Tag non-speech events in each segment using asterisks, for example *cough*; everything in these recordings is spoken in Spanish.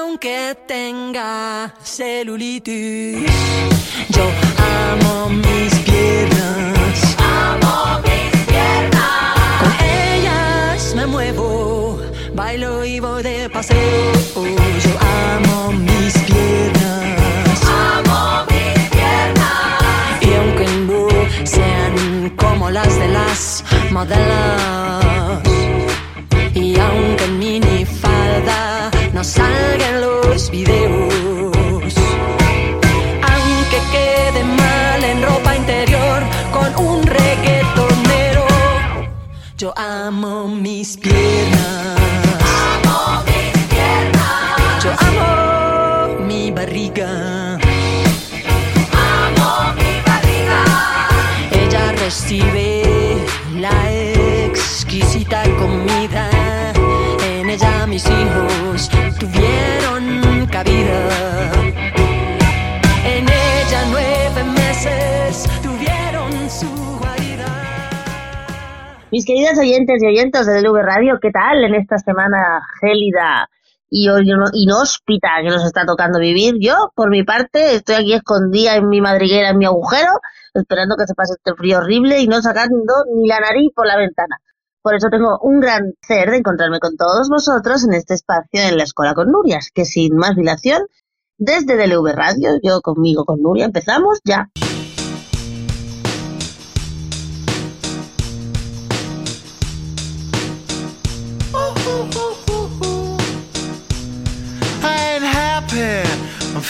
aunque tenga celulitis, yo amo mis piernas. Amo mis piernas. Con ellas me muevo, bailo y voy de paseo. Yo amo mis piernas. Amo mis piernas. Y aunque no sean como las de las modelos, no salgan los videos, aunque quede mal en ropa interior con un reggaetonero, yo amo mis piernas. Mis queridos oyentes y oyentes de DLV Radio, ¿qué tal en esta semana gélida y inhóspita que nos está tocando vivir? Yo, por mi parte, estoy aquí escondida en mi madriguera, en mi agujero, esperando que se pase este frío horrible y no sacando ni la nariz por la ventana. Por eso tengo un gran placer de encontrarme con todos vosotros en este espacio en la Escuela con Nurias, que sin más dilación, desde DLV Radio, yo conmigo con Nuria, empezamos ya.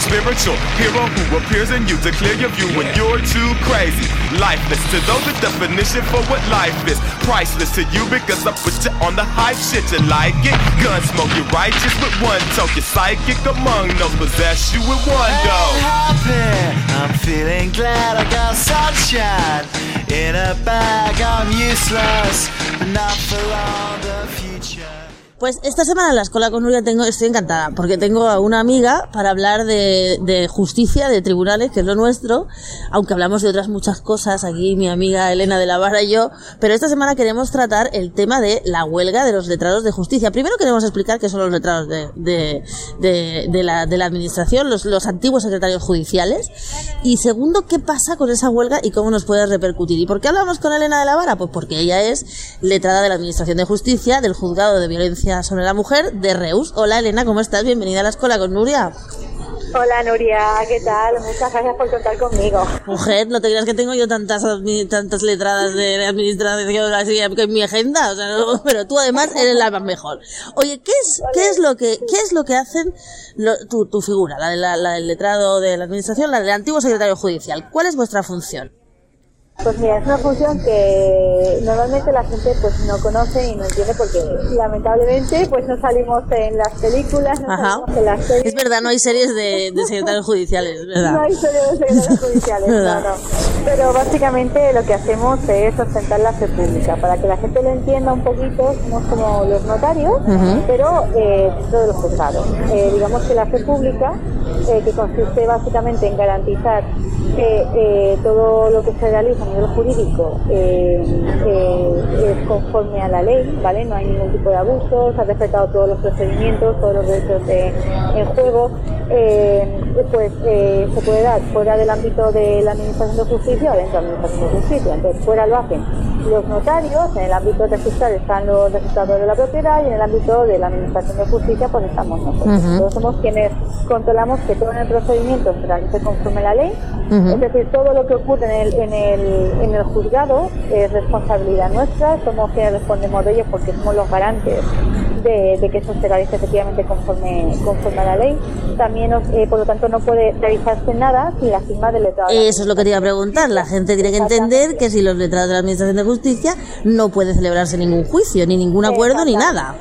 spiritual. Hero who appears in you to clear your view when you're too crazy. Lifeless to those, the definition for what life is. Priceless to you because I put you on the hype shit. You like it? Gun smoke, you righteous with one toke. You're psychic among those possess you with one go. I'm happy. I'm feeling glad I got sunshine in a bag. I'm useless, but not for long. The future. Pues esta semana en la escuela con Nuria tengo, estoy encantada porque tengo a una amiga para hablar de, justicia, de tribunales, que es lo nuestro, aunque hablamos de otras muchas cosas, aquí mi amiga Elena de la Vara y yo, pero esta semana queremos tratar el tema de la huelga de los letrados de justicia. Primero queremos explicar qué son los letrados de, de, de la administración, los, los antiguos secretarios judiciales, y segundo, qué pasa con esa huelga y cómo nos puede repercutir. ¿Y por qué hablamos con Elena de la Vara? Pues porque ella es letrada de la Administración de Justicia, del Juzgado de Violencia sobre la Mujer de Reus. Hola Elena, ¿cómo estás? Bienvenida a la escuela con Nuria. Hola Nuria, ¿qué tal? Muchas gracias por contar conmigo. Mujer, no te creas que tengo yo tantas tantas letradas de administración así en mi agenda, o sea, no, *laughs* pero tú además eres la más mejor. Oye, ¿qué es qué es lo que qué es lo que hacen lo- tu, tu figura, la, de la, la del letrado de la administración, la del antiguo secretario judicial? ¿Cuál es vuestra función? Pues mira, es una función que normalmente la gente pues no conoce y no entiende porque lamentablemente pues no salimos en las películas, no Ajá. salimos en las series. Es verdad, no hay series de, de secretarios judiciales, es verdad. No hay series de secretarios *laughs* judiciales, no. Pero básicamente lo que hacemos es ostentar la fe pública. Para que la gente lo entienda un poquito, somos como los notarios, pero eh, dentro de los juzgados. Eh, digamos que la fe pública, eh, que consiste básicamente en garantizar que eh, todo lo que se realiza nivel jurídico eh, eh, es conforme a la ley, ¿vale? No hay ningún tipo de abuso, se han respetado todos los procedimientos, todos los derechos de- en juego, eh, pues se puede dar fuera del ámbito de la Administración de Justicia o dentro de la Administración de Justicia. Entonces, fuera lo hacen los notarios, en el ámbito registral están los registradores de la propiedad y en el ámbito de la administración de justicia pues estamos nosotros. Nosotros somos quienes controlamos que todo en el procedimiento se realice conforme la ley, es decir, todo lo que ocurre en el, en el, en el juzgado es responsabilidad nuestra, somos quienes respondemos de ello porque somos los garantes de, de que eso se realice efectivamente conforme, conforme a la ley. También, eh, por lo tanto, no puede realizarse nada sin la firma del letrado. Eso es lo que te iba a preguntar. La gente tiene que entender que si los letrados de la Administración de Justicia no puede celebrarse ningún juicio, ni ningún acuerdo, ni nada.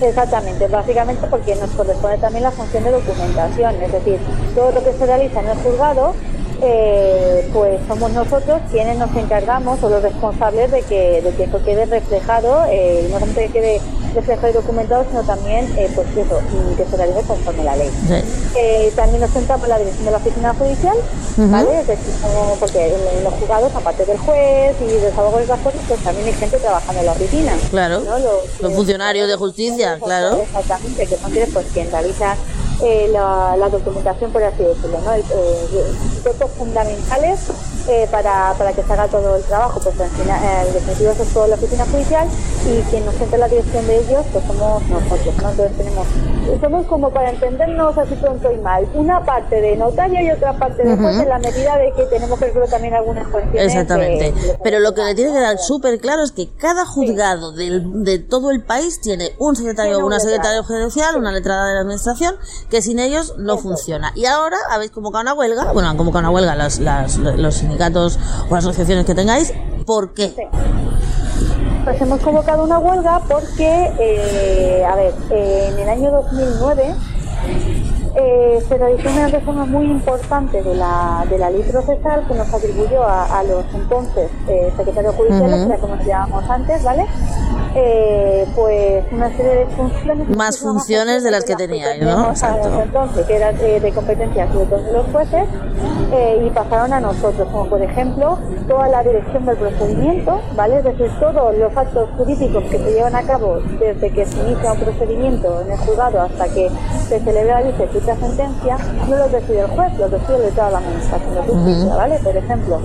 Exactamente, básicamente porque nos corresponde también la función de documentación, es decir, todo lo que se realiza en el juzgado, eh, pues somos nosotros quienes nos encargamos o los responsables de que, de que eso quede reflejado, eh, no solamente que quede reflejado y documentado, sino también, eh, pues eso, y que se realice conforme la ley. Sí. Eh, también nos sentamos en la dirección de la oficina judicial, ¿vale? Es decir, como- porque en, los juzgados, aparte del juez y de los abogados las cosas, pues también hay gente trabajando en la oficina. Claro. ¿no? Los, Los funcionarios de justicia, claro. Exactamente, que son quienes pues, quien realiza eh, la, la documentación, por así decirlo, ¿no? El, eh, datos fundamentales eh, para, para que se haga todo el trabajo, pues en final, eh, en definitiva eso es toda la oficina judicial y quien nos siente la dirección de ellos, pues somos nosotros, ¿no? Entonces tenemos, somos como para entendernos así pronto y mal, una parte de notario y otra parte de juez en la medida de que tenemos que ver también algunas cuestiones. Exactamente. de- de- Pero lo que le tiene que dar súper claro es que cada juzgado del- de todo el país tiene un secretario o Tiene un una secretaria judicial, una letrada de la administración, que sin ellos no funciona. Y ahora habéis convocado una huelga, bueno, han convocado una huelga las, las- los sindicatos o asociaciones que tengáis. ¿Por qué? Pues hemos convocado una huelga porque, eh, a ver, eh, en el año 2009 eh, se realizó una reforma muy importante de la, de la ley procesal que nos atribuyó a, a los entonces eh, secretarios judiciales, que era como nos llamábamos antes, ¿vale? Eh, pues una serie de funciones. Más funciones de las que teníais, ¿no? Exacto. entonces, que eran eh, de competencia sobre todo de los jueces, eh, y pasaron a nosotros, como por ejemplo toda la dirección del procedimiento, ¿vale? Es decir, todos los actos jurídicos que se llevan a cabo desde que se inicia un procedimiento en el juzgado hasta que se celebra y se cita sentencia, no los decide el juez, los decide el letrado de la administración de justicia, ¿vale? Por ejemplo,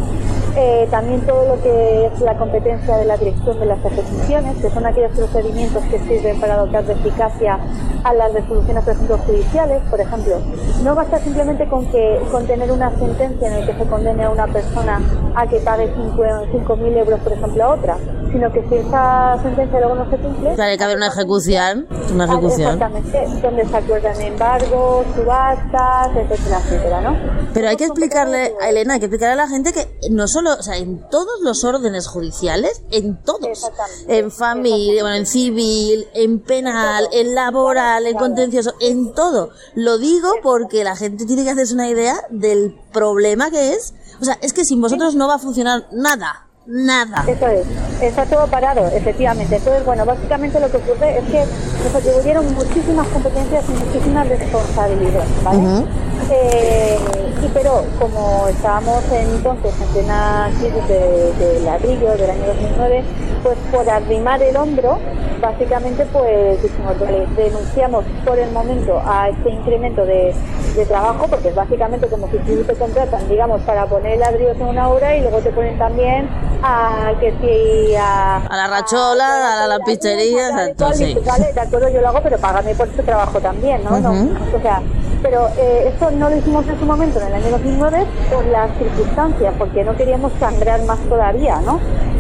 eh, también todo lo que es la competencia de la dirección de las ejecuciones, que son aquellos procedimientos que sirven para dotar de eficacia a las resoluciones, por ejemplo, judiciales. Por ejemplo, no basta simplemente con que con tener una sentencia en la que se condene a una persona a que pague 5.000 euros, por ejemplo, a otra, sino que si esa sentencia luego no se cumple... Claro, hay que haber una ejecución, una Ah, ejecución. Exactamente, donde se acuerdan embargos, subastas, etcétera, etcétera, ¿no? Pero hay que explicarle a Elena, hay que explicarle a la gente que no solo, o sea, en todos los órdenes judiciales, en todos, en familia, bueno, en civil, en penal, en laboral, en contencioso, en todo. Lo digo porque la gente tiene que hacerse una idea del problema que es. O sea, es que sin vosotros no va a funcionar nada, nada. Eso es, está todo parado, efectivamente. Entonces, bueno, básicamente lo que ocurre es que nos atribuyeron muchísimas competencias y muchísimas responsabilidades, ¿vale? Eh, como estábamos en, entonces en plena crisis de, de ladrillo del año 2009, pues por arrimar el hombro, básicamente pues dijimos, vale, denunciamos por el momento a este incremento de, de trabajo, porque es básicamente como si tú te contratan, digamos, para poner ladrillos en una obra y luego te ponen también a que si a, A la rachola, a la lampistería, y exacto, sí. Vale, de acuerdo, yo lo hago, pero págame por este trabajo también, ¿no? no o sea, pero eh, esto no lo hicimos en su momento, en el año 2009, por las circunstancias, porque no queríamos sangrar más todavía, ¿no?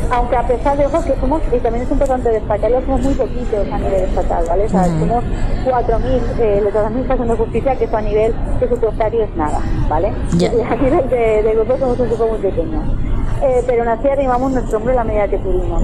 Aunque a pesar de eso que somos, y también es importante destacarlo, somos muy poquitos a nivel estatal, ¿vale? O sea, somos 4.000 eh, de administración de justicia, que eso a nivel presupuestario es nada, ¿vale? Y a nivel de, de grupo somos un grupo muy pequeño. Eh, pero aún así arrimamos nuestro hombro en la medida que pudimos.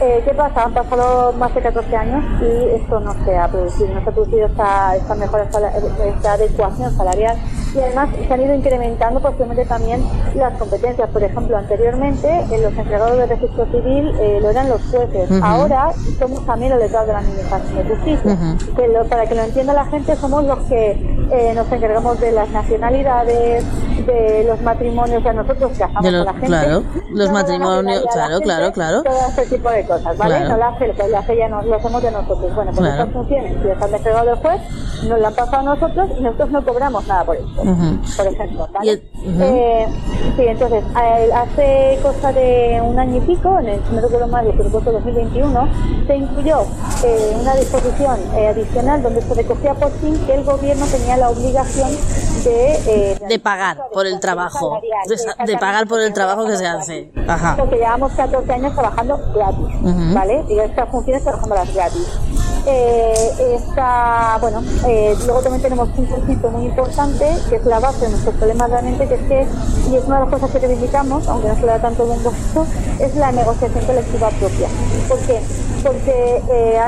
Eh, ¿Qué pasa? Han pasado más de 14 años y esto no se ha producido, no se ha producido esta, esta mejora, esta adecuación salarial y además se han ido incrementando posiblemente también las competencias. Por ejemplo, anteriormente eh, los encargados de registro civil eh, lo eran los jueces, ahora somos también los letrados de la Administración de Justicia. Que lo- para que lo entienda la gente, somos los que eh, nos encargamos de las nacionalidades, de los matrimonios, o sea, nosotros casamos De los- con la gente. claro, *laughs* los no matrimonios, claro, gente, claro, claro. Todo ese tipo de cosas, ¿vale? Claro. No lo hace, lo hace ya no, lo hacemos de nosotros. Bueno, pues estas funciones, si han despegado del juez, nos la han pasado a nosotros y nosotros no cobramos nada por esto, por ejemplo. Eh, sí, entonces, hace cosa de un año y pico, en el, no recuerdo mal, el presupuesto 2021, se incluyó eh, una disposición eh, adicional donde se recogía por fin que el gobierno tenía la obligación de... eh, De pagar por el trabajo. De, de pagar por el trabajo que se hace. Ajá. Porque llevamos 14 años trabajando gratis, Ujú. ¿vale? Y estas funciones trabajándolas gratis. Eh, bueno, eh, luego también tenemos un concepto muy importante que es la base de nuestros problemas realmente, que es que, y es una de las cosas que reivindicamos, aunque no se le da tanto a esto, es la negociación colectiva propia. ¿Por qué? Porque eh,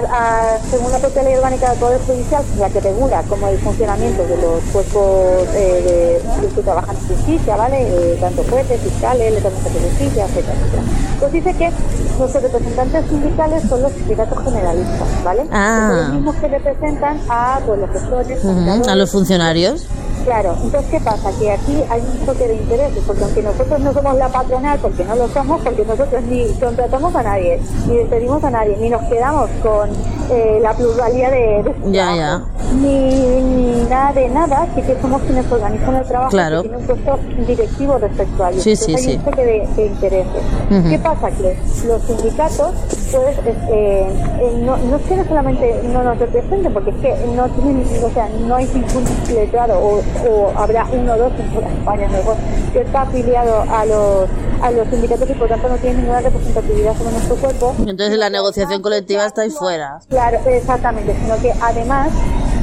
según la propia ley orgánica del Poder Judicial, la que regula como el funcionamiento de los cuerpos eh, de, de que trabajan en justicia, ¿vale? Tanto jueces, fiscales, letras de justicia, etcétera, etcétera. Pues dice que nuestros representantes sindicales son los sindicatos generalistas, ¿vale? Ah. Son los mismos que representan a pues, los gestores, Ujú, contadores, A los funcionarios. Claro, entonces ¿qué pasa? Que aquí hay un choque de intereses, porque aunque nosotros no somos la patronal, porque no lo somos, porque nosotros ni contratamos a nadie, ni despedimos a nadie, ni nos quedamos con eh, la pluralidad de, Ya, trabajo, Ni, ni nada de nada, sí que somos quienes organizan el trabajo Claro. y tienen un puesto directivo respecto a ello. Sí, sí, hay sí. un choque de, de intereses. ¿Qué pasa? Que los sindicatos, pues, es, eh, eh, no, no es que no solamente no nos representen, porque es que no tienen, o sea, no hay ningún letrado, o, o habrá uno o dos en toda España mejor, que está afiliado a los, a los sindicatos y por tanto no tiene ninguna representatividad sobre nuestro cuerpo. Entonces la negociación colectiva está ahí fuera. Claro, exactamente, sino que además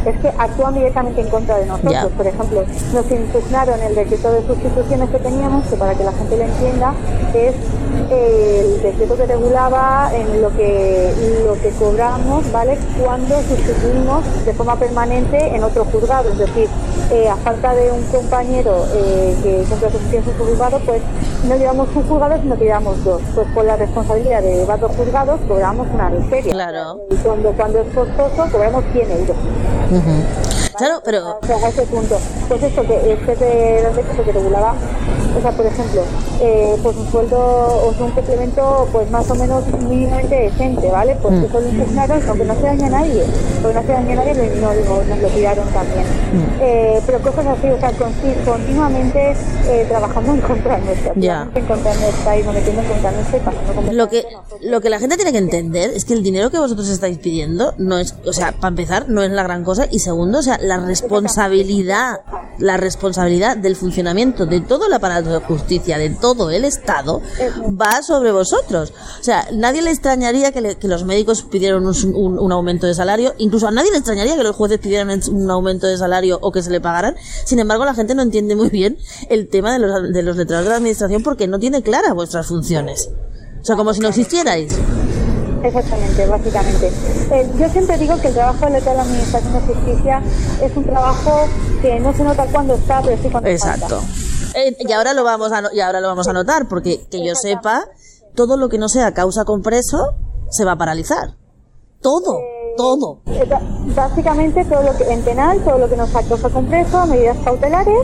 es que actúan directamente en contra de nosotros. Por ejemplo, nos impugnaron el decreto de sustituciones que teníamos, que para que la gente lo entienda, es el decreto que regulaba en lo que lo que cobramos, ¿vale? Cuando sustituimos de forma permanente en otro juzgado, es decir, eh, a falta de un compañero eh, que cumple su función en su juzgado, pues no llevamos un juzgado, sino que llevamos dos. Pues con la responsabilidad de llevar dos juzgados cobramos una miseria. Claro. Y cuando, cuando es costoso, cobramos 100 euros. Claro, pero O sea, a ese punto. Pues esto que este de los que regulaba, o sea, por ejemplo, eh, pues un sueldo o sea, un complemento pues más o menos mínimamente decente, ¿vale? Pues Mm. eso lo impugnaron, aunque no se daña a nadie, porque no se daña a nadie, no, lo- nos lo tiraron también. Mm. Eh, pero cosas así, o sea, conti- continuamente eh, trabajando en contra nuestra, Ya. en contra nuestra y metiendo en contra nuestra y pasando como lo que lo que la gente tiene que entender es que el dinero que vosotros estáis pidiendo no es, o sea, para empezar, no es la gran cosa y segundo, o sea, la responsabilidad, la responsabilidad del funcionamiento de todo el aparato de justicia, de todo el Estado, va sobre vosotros. O sea, nadie le extrañaría que, le- que los médicos pidieran un, un- un aumento de salario, incluso a nadie le extrañaría que los jueces pidieran un aumento de salario o que se le pagaran. Sin embargo, la gente no entiende muy bien el tema de los, de los letrados de la administración porque no tiene claras vuestras funciones. O sea, como si no existierais. Exactamente, básicamente. Eh, yo siempre digo que el trabajo de la Administración de Justicia es un trabajo que no se nota cuando está, pero sí cuando Exacto. falta. Eh, y ahora lo vamos a no- y ahora lo vamos a notar porque que yo sepa todo lo que no sea causa con preso se va a paralizar. Todo, todo. Eh, ba- Básicamente todo lo que en penal, todo lo que nos causa con preso, medidas cautelares,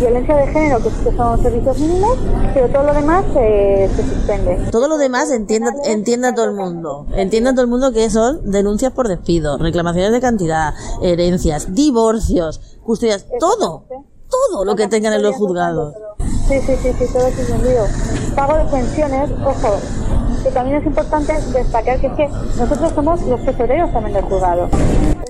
violencia de género, que son servicios mínimos, pero todo lo demás eh, se suspende. Todo lo demás entienda, entienda todo el mundo. Entienda todo el mundo que son denuncias por despido, reclamaciones de cantidad, herencias, divorcios, custodias, todo. Todo lo que tengan en los juzgados. Sí, sí, sí, sí, todo es suspendido. Pago de pensiones, ojo, que también es importante destacar que es que nosotros somos los tesoreros también del juzgado.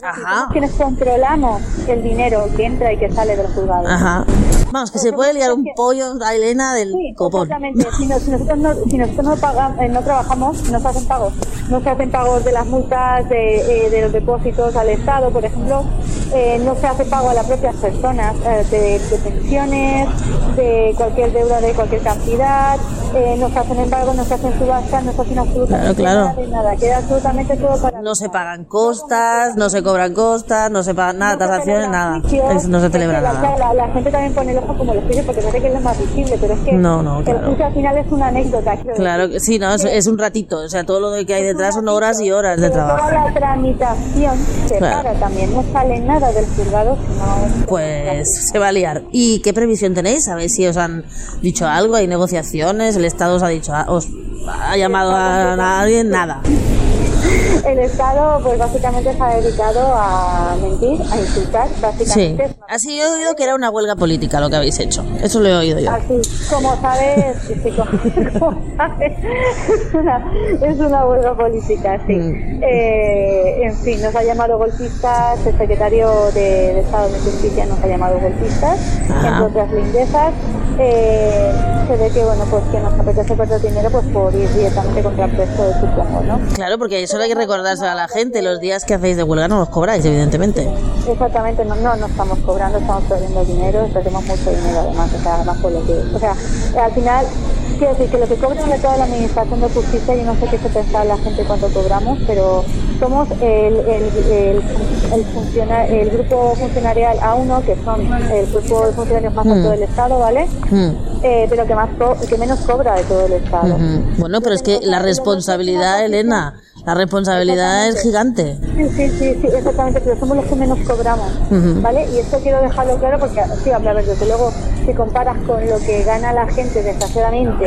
Ajá. quienes controlamos el dinero que entra y que sale del juzgado. Ajá. Vamos, que se puede liar un pollo a Elena del Sí, copón. exactamente. Si, no- si nosotros, no, si nosotros no, pagamos, no trabajamos, no se hacen pagos. No se hacen pagos de las multas, de, eh, de los depósitos al Estado, por ejemplo. Eh, no se hace pago a las propias personas eh, de, de pensiones, de cualquier deuda de cualquier cantidad. Eh, no se hacen embargos, no se hacen subastas pública no absolutamente Claro, claro. nada nada, queda absolutamente todo para No se pagan costas, no se cobran costas, no se pagan nada, No tasaciones, nada. No se celebra la, nada. La, la gente también pone el ojo como los juicios porque parece que es lo más visible, pero es que No, no, claro. el al final es una anécdota. Claro que sí, no, es, es un ratito. O sea, todo lo que hay detrás son horas y horas de trabajo. Toda la tramitación se Claro. para también, no sale nada del juzgado, sino... Pues se va a liar. ¿Y qué previsión tenéis? ¿Sabéis si os han dicho algo? ¿Hay negociaciones? ¿El Estado os ha dicho, os ha llamado a nadie? Nada. *laughs* El Estado, pues básicamente se ha dedicado a mentir, a insultar, Sí. básicamente. Así he oído que era una huelga política lo que habéis hecho. Eso lo he oído yo. Así, como sabes, sí, *laughs* sí, como, sabes, es *laughs* una, es una huelga política, sí. Mm. Eh, en fin, nos ha llamado golpistas, el secretario de, de Estado de Justicia nos ha llamado golpistas, Ah. entre otras lindezas. Eh, se ve que, bueno, pues que nos apetece perder dinero pues por ir directamente contra el precio, supongo, ¿no? Claro, porque eso hay que recordarse a la gente. Los días que hacéis de huelga no los cobráis, evidentemente. Exactamente, no, no, no estamos cobrando, estamos perdiendo dinero, perdemos mucho dinero además, o sea, además por lo que, o sea, al final, quiero decir que lo que cobran de toda la administración de justicia, yo no sé qué se pensaba la gente cuánto cobramos, pero somos el, el, el, el, funciona- el grupo funcionarial A1, que son el grupo de funcionarios más alto Mm. del Estado, ¿vale? Mm. Eh, pero que más co- que menos cobra de todo el Estado. Bueno, pero es que la responsabilidad, Elena, la responsabilidad es gigante. Sí, sí, sí, sí, exactamente, pero somos los que menos cobramos. ¿vale? Y esto quiero dejarlo claro porque, sí, a ver, desde luego, si comparas con lo que gana la gente, desgraciadamente,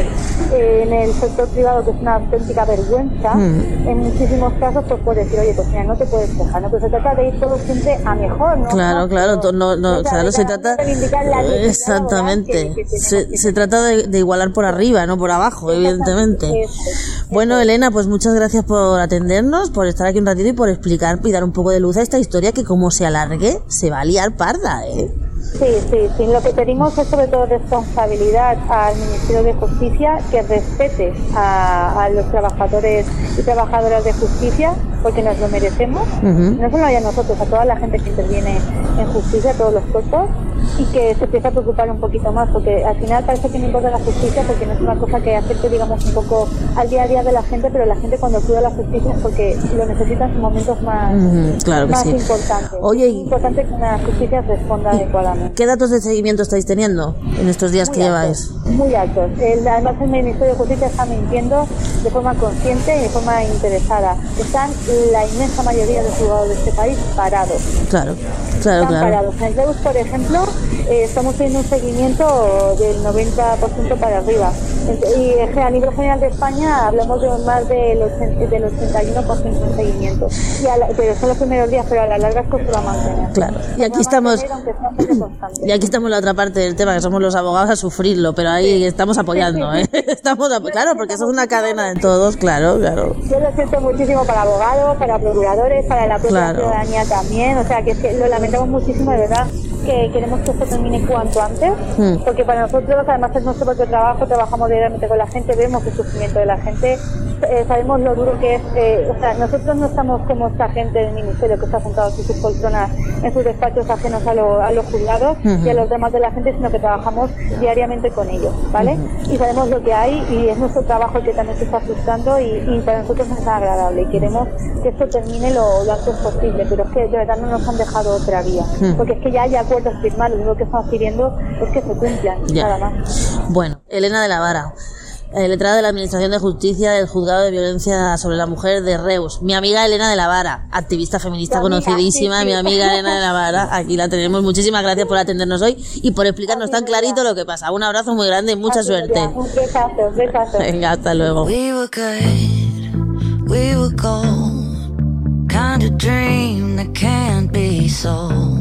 eh, en el sector privado, que es una auténtica vergüenza, Mm. en muchísimos casos, pues puedes decir, oye, pues mira, no te puedes quejar, ¿no? Pero se trata de ir todo siempre a mejor, ¿no? Claro, claro, no, no, o sea, claro, se trata exactamente, laboral que- que se, que se trata de, de igualar por arriba, no por abajo, evidentemente. Eso, eso. Bueno, Elena, pues muchas gracias por atendernos, por estar aquí un ratito y por explicar y dar un poco de luz a esta historia que como se alargue se va a liar parda, ¿eh? Sí, sí, sí. Lo que pedimos es sobre todo responsabilidad al Ministerio de Justicia que respete a, a los trabajadores y trabajadoras de justicia porque nos lo merecemos. No solo a nosotros, a toda la gente que interviene en justicia, a todos los cuerpos y que se empiece a preocupar un poquito más porque al final parece que no importa la justicia porque no es una cosa que afecte digamos un poco al día a día de la gente pero la gente cuando acude a la justicia es porque lo necesita en momentos más, Ujú, claro que más sí. importantes. Oye, es importante que la justicia responda adecuadamente. ¿Qué datos de seguimiento estáis teniendo en estos días que Muy lleváis? altos, muy altos. El- además, el Ministerio de Justicia está mintiendo de forma consciente y de forma interesada. Están la inmensa mayoría de los juzgados de este país parados. Claro, claro, Están claro. parados. En Reus, por ejemplo, eh, estamos teniendo un seguimiento del 90% para arriba. Y eh, a nivel general de España hablamos de más del, 80 del 81% de seguimiento. Y a la- pero son los primeros días, pero a la larga esto se va a mantener. Claro. Y aquí estamos-. Y aquí estamos en la otra parte del tema, que somos los abogados a sufrirlo, pero ahí estamos apoyando, ¿eh? *laughs* *laughs* Estamos, claro, porque eso es una cadena de todos, claro, claro. Yo lo siento muchísimo para abogados, para procuradores, para la propia Claro. ciudadanía también. O sea, que, es que lo lamentamos muchísimo, de verdad, que queremos que esto termine cuanto antes. Mm. Porque para nosotros, además, es nuestro propio trabajo, trabajamos diariamente con la gente, vemos el sufrimiento de la gente, eh, sabemos lo duro que es. eh, o sea, nosotros no estamos como esta gente del ministerio que está sentado en sus poltronas, en sus despachos ajenos a, lo- a los juzgados y a los demás de la gente, sino que trabajamos diariamente con ellos, ¿vale? Y sabemos lo que hay y es nuestro trabajo el que también se está frustrando y, y para nosotros no es agradable y queremos que esto termine lo, lo antes posible, pero es que de verdad no nos han dejado otra vía, Hmm. porque es que ya hay acuerdos firmados, lo único que estamos pidiendo es que se cumplan, Ya. nada más. Bueno, Elena de la Vara, eh, letrada de la Administración de Justicia del Juzgado de Violencia sobre la Mujer de Reus. Mi amiga Elena de la Vara, activista feminista amiga, conocidísima, sí, sí. mi amiga Elena de la Vara, aquí la tenemos. Muchísimas gracias por atendernos hoy y por explicarnos tan clarito lo que pasa. Un abrazo muy grande y mucha suerte. Un besazo, un besazo. Venga, hasta luego. We were good, we were gold. Kind of dream that can't be sold.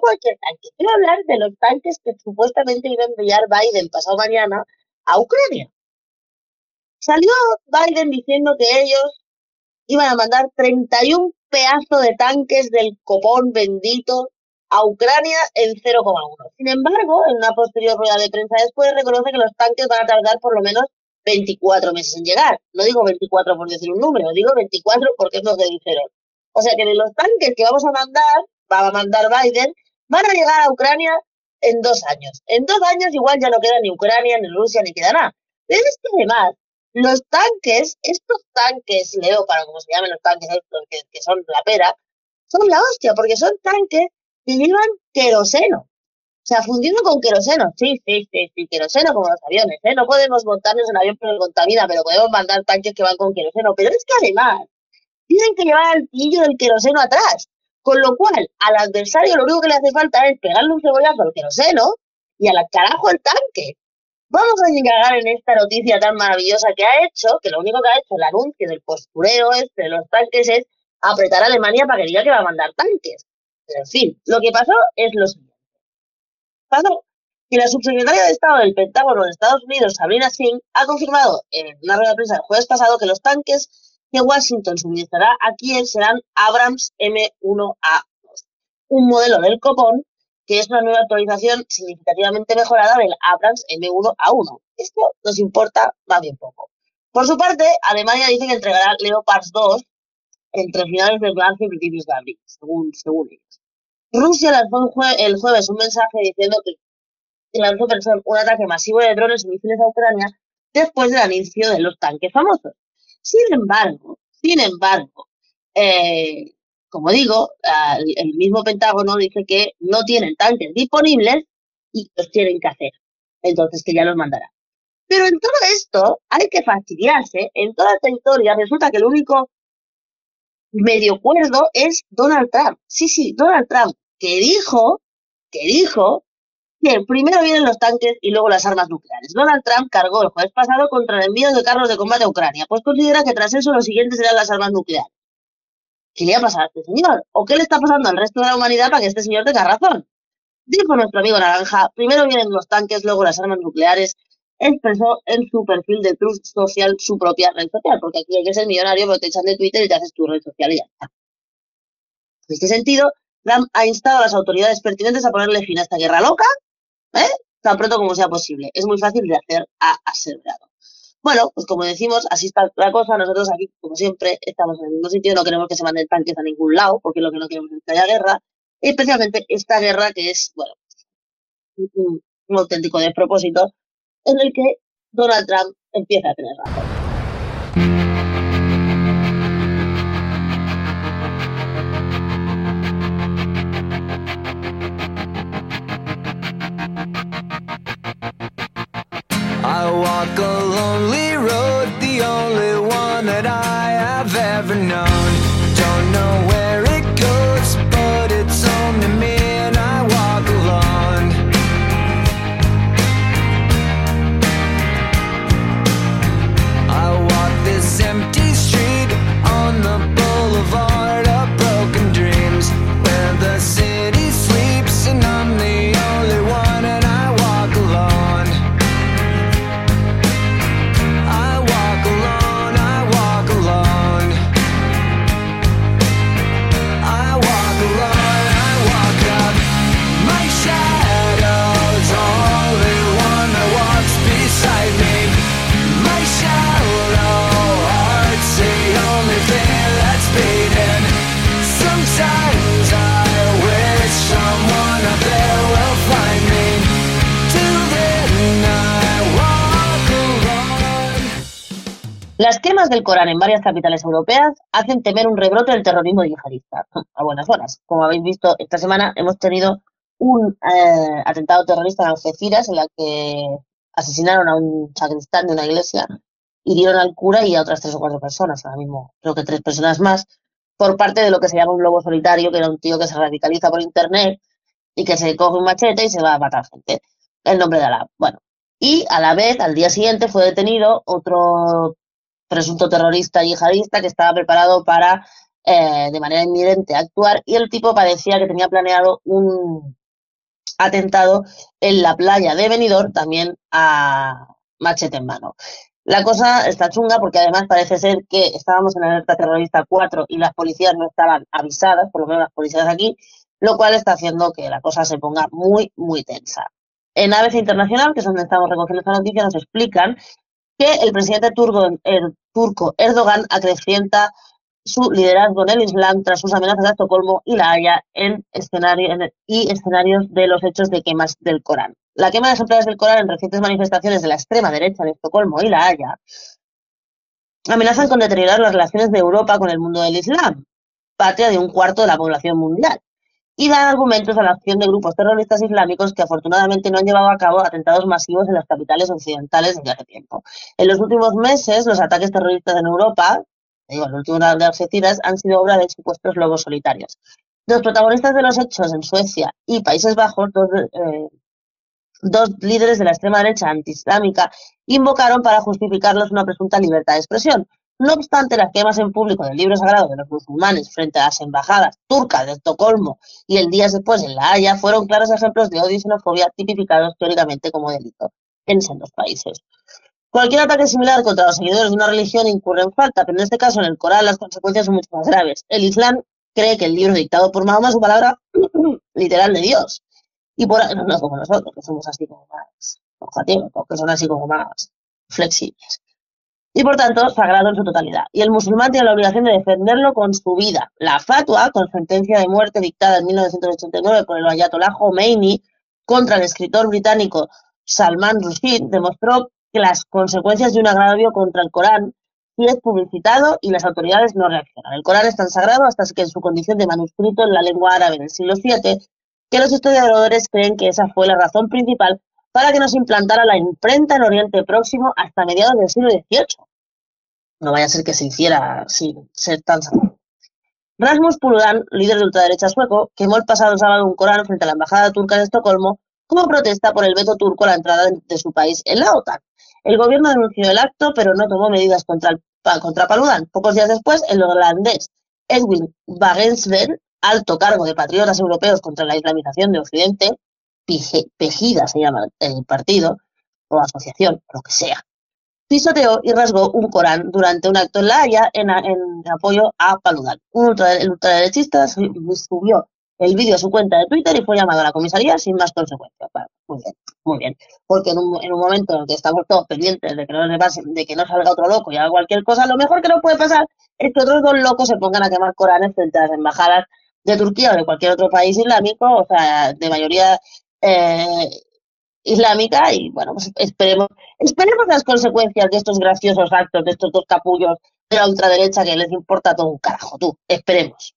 Cualquier tanque. Quiero hablar de los tanques que supuestamente iba a enviar Biden pasado mañana a Ucrania. Salió Biden diciendo que ellos iban a mandar 31 pedazos de tanques del copón bendito a Ucrania en 0,1. Sin embargo, en una posterior rueda de prensa después reconoce que los tanques van a tardar por lo menos 24 meses en llegar. No digo 24 por decir un número, digo 24 porque es lo que dijeron. O sea que de los tanques que vamos a mandar, va a mandar Biden, van a llegar a Ucrania en dos años. En dos años igual ya no queda ni Ucrania, ni Rusia, ni queda nada. Pero es que además, los tanques, estos tanques Leopard, como se llaman los tanques estos que, son la pera, son la hostia, porque son tanques que llevan queroseno. O sea, fundido con queroseno. Sí, sí, sí, sí, queroseno como los aviones, ¿eh? No podemos montarnos en avión porque contamina, pero podemos mandar tanques que van con queroseno. Pero es que además, tienen que llevar el pillo del queroseno atrás. Con lo cual, al adversario lo único que le hace falta es pegarle un cebollazo al queroseno y al carajo el tanque. Vamos a llegar en esta noticia tan maravillosa que ha hecho, que lo único que ha hecho el anuncio del postureo este de los tanques es apretar a Alemania para que diga que va a mandar tanques. Pero en fin, lo que pasó es lo siguiente. Pasó que la subsecretaria de Estado del Pentágono de Estados Unidos, Sabrina Singh, ha confirmado en una rueda de prensa el jueves pasado que los tanques que Washington suministrará a Kiev serán Abrams M1A2, un modelo del copón que es una nueva actualización significativamente mejorada del Abrams M1A1. Esto nos importa más bien poco. Por su parte, Alemania dice que entregará Leopards 2 entre finales de marzo y principios de abril, según, según ellos. Rusia lanzó el, jue- el jueves un mensaje diciendo que lanzó un ataque masivo de drones y misiles a Ucrania después del anuncio de los tanques famosos. Sin embargo, sin embargo, eh, como digo, ah, el mismo Pentágono dice que no tienen tanques disponibles y los tienen que hacer. Entonces que ya los mandará. Pero en todo esto hay que fastidiarse. En toda esta historia resulta que el único medio cuerdo es Donald Trump. Sí, sí, Donald Trump, que dijo, que dijo que primero vienen los tanques y luego las armas nucleares. Donald Trump cargó el jueves pasado contra el envío de carros de combate a Ucrania, pues considera que tras eso lo siguiente serán las armas nucleares. ¿Qué le ha pasado a este señor? ¿O qué le está pasando al resto de la humanidad para que este señor tenga razón? Dijo nuestro amigo Naranja, primero vienen los tanques, luego las armas nucleares. Expresó en su perfil de Truth Social su propia red social, porque aquí hay que ser millonario, porque te echan de Twitter y te haces tu red social y ya está. En este sentido, Trump ha instado a las autoridades pertinentes a ponerle fin a esta guerra loca, ¿eh? tan pronto como sea posible. Es muy fácil de hacer, ha aseverado. Bueno, pues como decimos, así está la cosa. Nosotros aquí, como siempre, estamos en el mismo sitio, no queremos que se manden tanques a ningún lado, porque lo que no queremos es que haya guerra, especialmente esta guerra que es, bueno, un- un auténtico despropósito, en el que Donald Trump empieza a tener razón. I walk a lonely road, the only one that I have ever known. Del Corán en varias capitales europeas hacen temer un rebrote del terrorismo yihadista. *laughs* A buenas horas. Como habéis visto, esta semana hemos tenido un eh, atentado terrorista en Algeciras en la que asesinaron a un sacristán de una iglesia, hirieron al cura y a otras tres o cuatro personas, ahora mismo creo que tres personas más, por parte de lo que se llama un lobo solitario, que era un tío que se radicaliza por internet y que se coge un machete y se va a matar gente. En nombre de Alá. Bueno. Y a la vez, al día siguiente, fue detenido otro presunto terrorista yihadista que estaba preparado para eh, de manera inminente actuar y el tipo parecía que tenía planeado un atentado en la playa de Benidorm también a machete en mano. La cosa está chunga porque además parece ser que estábamos en alerta terrorista 4 y las policías no estaban avisadas, por lo menos las policías aquí, lo cual está haciendo que la cosa se ponga muy, muy tensa. En ABC Internacional, que es donde estamos recogiendo esta noticia, nos explican que el presidente turco, turco Erdogan acrecienta su liderazgo en el Islam tras sus amenazas a Estocolmo y La Haya en escenario, en- y escenarios de los hechos de quemas del Corán. La quema de ejemplares del Corán en recientes manifestaciones de la extrema derecha en Estocolmo y La Haya amenazan con deteriorar las relaciones de Europa con el mundo del Islam, patria de un cuarto de la población mundial, y dan argumentos a la acción de grupos terroristas islámicos que afortunadamente no han llevado a cabo atentados masivos en las capitales occidentales desde hace tiempo. En los últimos meses, los ataques terroristas en Europa, digo, el último de Algeciras, han sido obra de supuestos lobos solitarios. Los protagonistas de los hechos en Suecia y Países Bajos, dos, eh, dos líderes de la extrema derecha antiislámica, invocaron para justificarlos una presunta libertad de expresión. No obstante, las quemas en público del libro sagrado de los musulmanes frente a las embajadas turcas de Estocolmo y el día después en La Haya fueron claros ejemplos de odio y xenofobia tipificados teóricamente como delito en sendos países. Cualquier ataque similar contra los seguidores de una religión incurre en falta, pero en este caso en el Corán las consecuencias son mucho más graves. El Islam cree que el libro dictado por Mahoma es su palabra *clears throat* literal de Dios. Y por no, no como nosotros, que somos así como más objetivos, que son así como más flexibles. Y por tanto, sagrado en su totalidad. Y el musulmán tiene la obligación de defenderlo con su vida. La fatwa, con sentencia de muerte dictada en 1989 por el Ayatollah Khomeini contra el escritor británico Salman Rushdie, demostró que las consecuencias de un agravio contra el Corán si es publicitado y las autoridades no reaccionan. El Corán es tan sagrado hasta que en su condición de manuscrito en la lengua árabe del siglo VII, que los historiadores creen que esa fue la razón principal para que nos implantara la imprenta en Oriente Próximo hasta mediados del siglo XVIII. No vaya a ser que se hiciera sin ser tan. Rasmus Paludan, líder de ultraderecha sueco, quemó el pasado sábado un Corán frente a la embajada turca de Estocolmo como protesta por el veto turco a la entrada de su país en la OTAN. El gobierno denunció el acto, pero no tomó medidas contra, el, Paludan. Pocos días después, el holandés Edwin Wagensberg, alto cargo de patriotas europeos contra la islamización de Occidente, Pejida se llama el partido, o asociación, lo que sea, pisoteó y rasgó un Corán durante un acto en La Haya en, en apoyo a Paludan. Un ultra- ultraderechista su- subió el vídeo a su cuenta de Twitter y fue llamado a la comisaría sin más consecuencias. Muy bien, muy bien. Porque en un, en un momento en el que estamos todos pendientes de que no pase- de que no salga otro loco y haga cualquier cosa, lo mejor que nos puede pasar es que otros dos locos se pongan a quemar Coranes frente a las embajadas de Turquía o de cualquier otro país islámico, o sea, de mayoría eh, islámica, y bueno, pues esperemos, esperemos las consecuencias de estos graciosos actos, de estos dos capullos de la ultraderecha que les importa todo un carajo, tú, esperemos.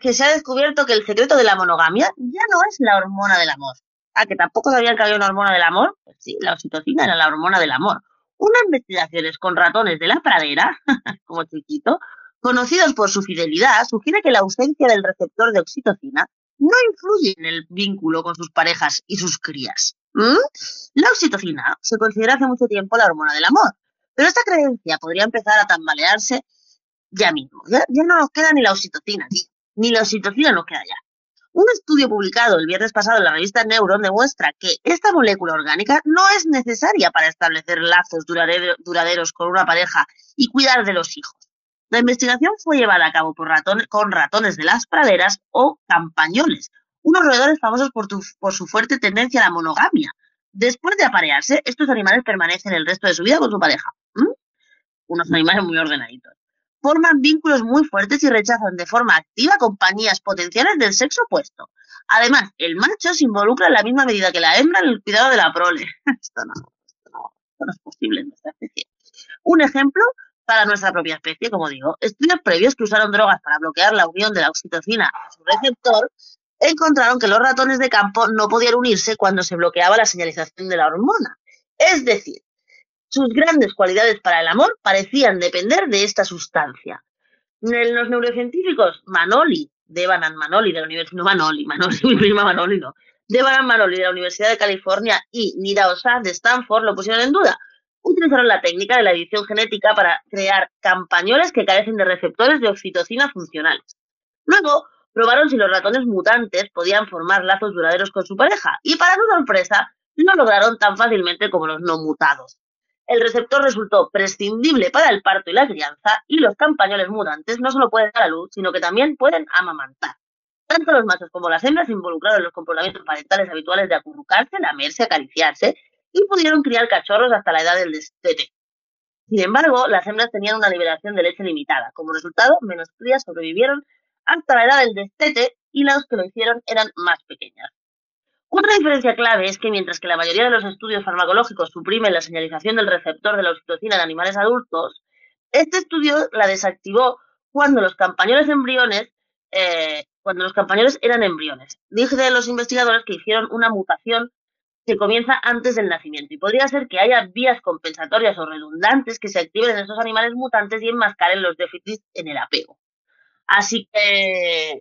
Que se ha descubierto que el secreto de la monogamia ya no es la hormona del amor. Ah, que tampoco sabían que había una hormona del amor. Pues sí, la oxitocina era la hormona del amor. Unas investigaciones con ratones de la pradera, *laughs* como chiquito, conocidos por su fidelidad, sugiere que la ausencia del receptor de oxitocina no influye en el vínculo con sus parejas y sus crías. ¿Mm? La oxitocina se considera hace mucho tiempo la hormona del amor, pero esta creencia podría empezar a tambalearse ya mismo. Ya, ya no nos queda ni la oxitocina, tío. Ni la oxitocina nos queda ya. Un estudio publicado el viernes pasado en la revista Neuron demuestra que esta molécula orgánica no es necesaria para establecer lazos duradero- duraderos con una pareja y cuidar de los hijos. La investigación fue llevada a cabo con ratones de las praderas o campañoles, unos roedores famosos por su fuerte tendencia a la monogamia. Después de aparearse, estos animales permanecen el resto de su vida con su pareja. ¿Mm? Unos animales muy ordenaditos. Forman vínculos muy fuertes y rechazan de forma activa compañías potenciales del sexo opuesto. Además, el macho se involucra en la misma medida que la hembra en el cuidado de la prole. *laughs* Esto no, esto no, esto no es posible en nuestra especie. Un ejemplo para nuestra propia especie, como digo, estudios previos que usaron drogas para bloquear la unión de la oxitocina a su receptor encontraron que los ratones de campo no podían unirse cuando se bloqueaba la señalización de la hormona. Es decir, sus grandes cualidades para el amor parecían depender de esta sustancia. Los neurocientíficos Manoli, Devanan Manoli de la Universidad, no Manoli, Manoli, *laughs* mi prima Manoli no, Manoli de la Universidad de California y Nira Osad de Stanford lo pusieron en duda. Utilizaron la técnica de la edición genética para crear campañoles que carecen de receptores de oxitocina funcionales. Luego, probaron si los ratones mutantes podían formar lazos duraderos con su pareja y para su sorpresa lo lograron tan fácilmente como los no mutados. El receptor resultó prescindible para el parto y la crianza y los campañoles mutantes no solo pueden dar a luz, sino que también pueden amamantar. Tanto los machos como las hembras se involucraron en los comportamientos parentales habituales de acurrucarse, lamerse, acariciarse y pudieron criar cachorros hasta la edad del destete. Sin embargo, las hembras tenían una liberación de leche limitada. Como resultado, menos crías sobrevivieron hasta la edad del destete y los que lo hicieron eran más pequeñas. Otra diferencia clave es que mientras que la mayoría de los estudios farmacológicos suprimen la señalización del receptor de la oxitocina en animales adultos, este estudio la desactivó cuando los campañoles embriones, eh, cuando los eran embriones. Dije de los investigadores que hicieron una mutación que comienza antes del nacimiento y podría ser que haya vías compensatorias o redundantes que se activen en esos animales mutantes y enmascaren los déficits en el apego. Así que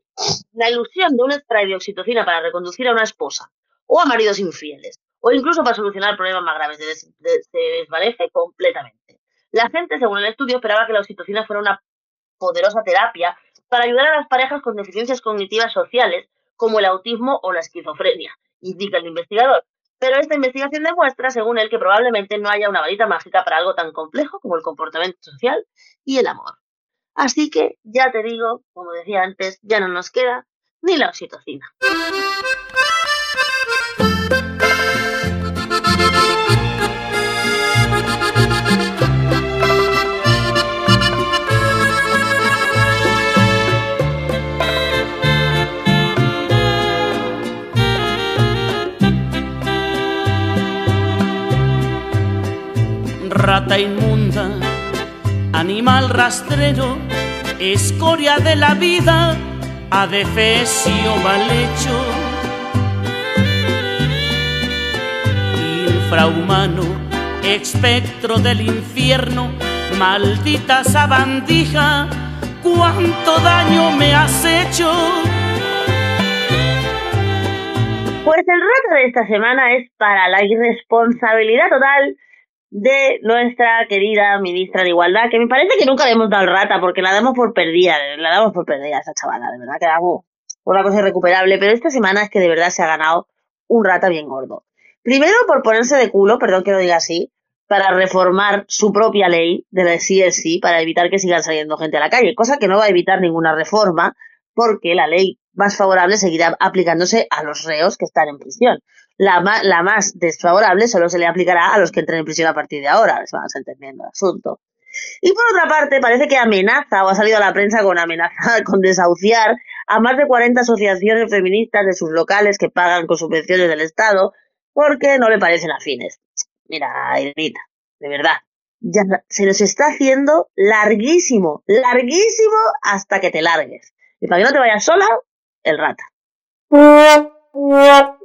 la ilusión de un spray de oxitocina para reconducir a una esposa o a maridos infieles o incluso para solucionar problemas más graves de- se desvanece completamente. La gente, según el estudio, esperaba que la oxitocina fuera una poderosa terapia para ayudar a las parejas con deficiencias cognitivas sociales como el autismo o la esquizofrenia, indica el investigador. Pero esta investigación demuestra, según él, que probablemente no haya una varita mágica para algo tan complejo como el comportamiento social y el amor. Así que, ya te digo, como decía antes, ya no nos queda ni la oxitocina. rata inmunda, animal rastrero, escoria de la vida, adefesio mal hecho, infrahumano, espectro del infierno, maldita sabandija, cuánto daño me has hecho. Pues el reto de esta semana es para la irresponsabilidad total de nuestra querida ministra de Igualdad, que me parece que nunca le hemos dado rata, porque la damos por perdida, la damos por perdida a esa chavala, de verdad que damos una cosa irrecuperable, pero esta semana es que de verdad se ha ganado un rata bien gordo. Primero por ponerse de culo, perdón que lo diga así, para reformar su propia ley de la CSI para evitar que sigan saliendo gente a la calle, cosa que no va a evitar ninguna reforma, porque la ley más favorable seguirá aplicándose a los reos que están en prisión. La, la más desfavorable solo se le aplicará a los que entren en prisión a partir de ahora, se van entendiendo el asunto. Y por otra parte, parece que amenaza o ha salido a la prensa con amenaza con desahuciar a más de 40 asociaciones feministas de sus locales que pagan con subvenciones del Estado porque no le parecen afines. Mira, Irenita, de verdad, ya se nos está haciendo larguísimo, larguísimo hasta que te largues. Y para que no te vayas sola, el rata. *laughs*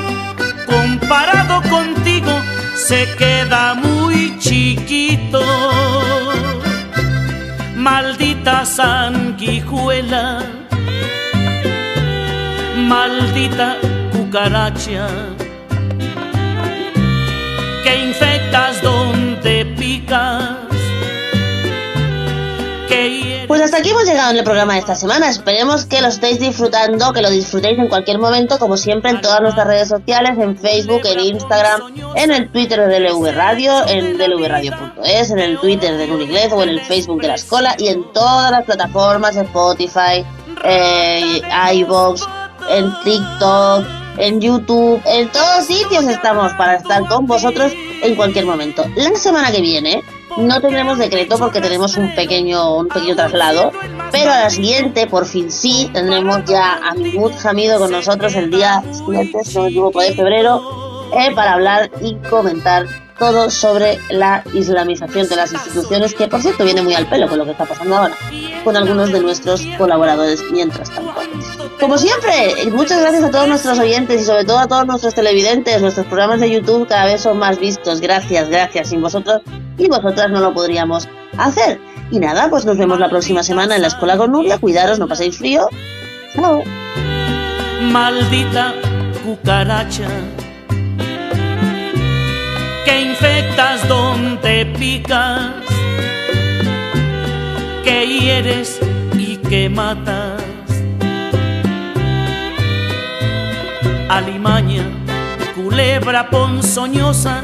comparado contigo, se queda muy chiquito. Maldita sanguijuela, maldita cucaracha, que infectas donde picas. Pues hasta aquí hemos llegado en el programa de esta semana. Esperemos que lo estéis disfrutando, que lo disfrutéis en cualquier momento, como siempre, en todas nuestras redes sociales, en Facebook, en Instagram, en el Twitter de DLV Radio, en dlvradio.es, en el Twitter de Inglés o en el Facebook de la Escola y en todas las plataformas, Spotify, eh, iVoox, en TikTok, en YouTube, en todos sitios estamos para estar con vosotros en cualquier momento. La semana que viene no tendremos decreto porque tenemos un pequeño, un pequeño traslado, pero a la siguiente, por fin sí, tendremos ya a Mahmoud Hamido con nosotros el día siguiente, si no me equivoco, de febrero, eh, para hablar y comentar todo sobre la islamización de las instituciones, que por cierto viene muy al pelo con lo que está pasando ahora, con algunos de nuestros colaboradores mientras tanto. Como siempre, muchas gracias a todos nuestros oyentes y sobre todo a todos nuestros televidentes. Nuestros programas de YouTube cada vez son más vistos. Gracias, gracias. Sin vosotros y vosotras no lo podríamos hacer. Y nada, pues nos vemos la próxima semana en la escuela con Nuria. Cuidaros, no paséis frío. Chao. maldita cucaracha que infectas donde picas, que hieres y que matas. Alimaña, culebra ponzoñosa,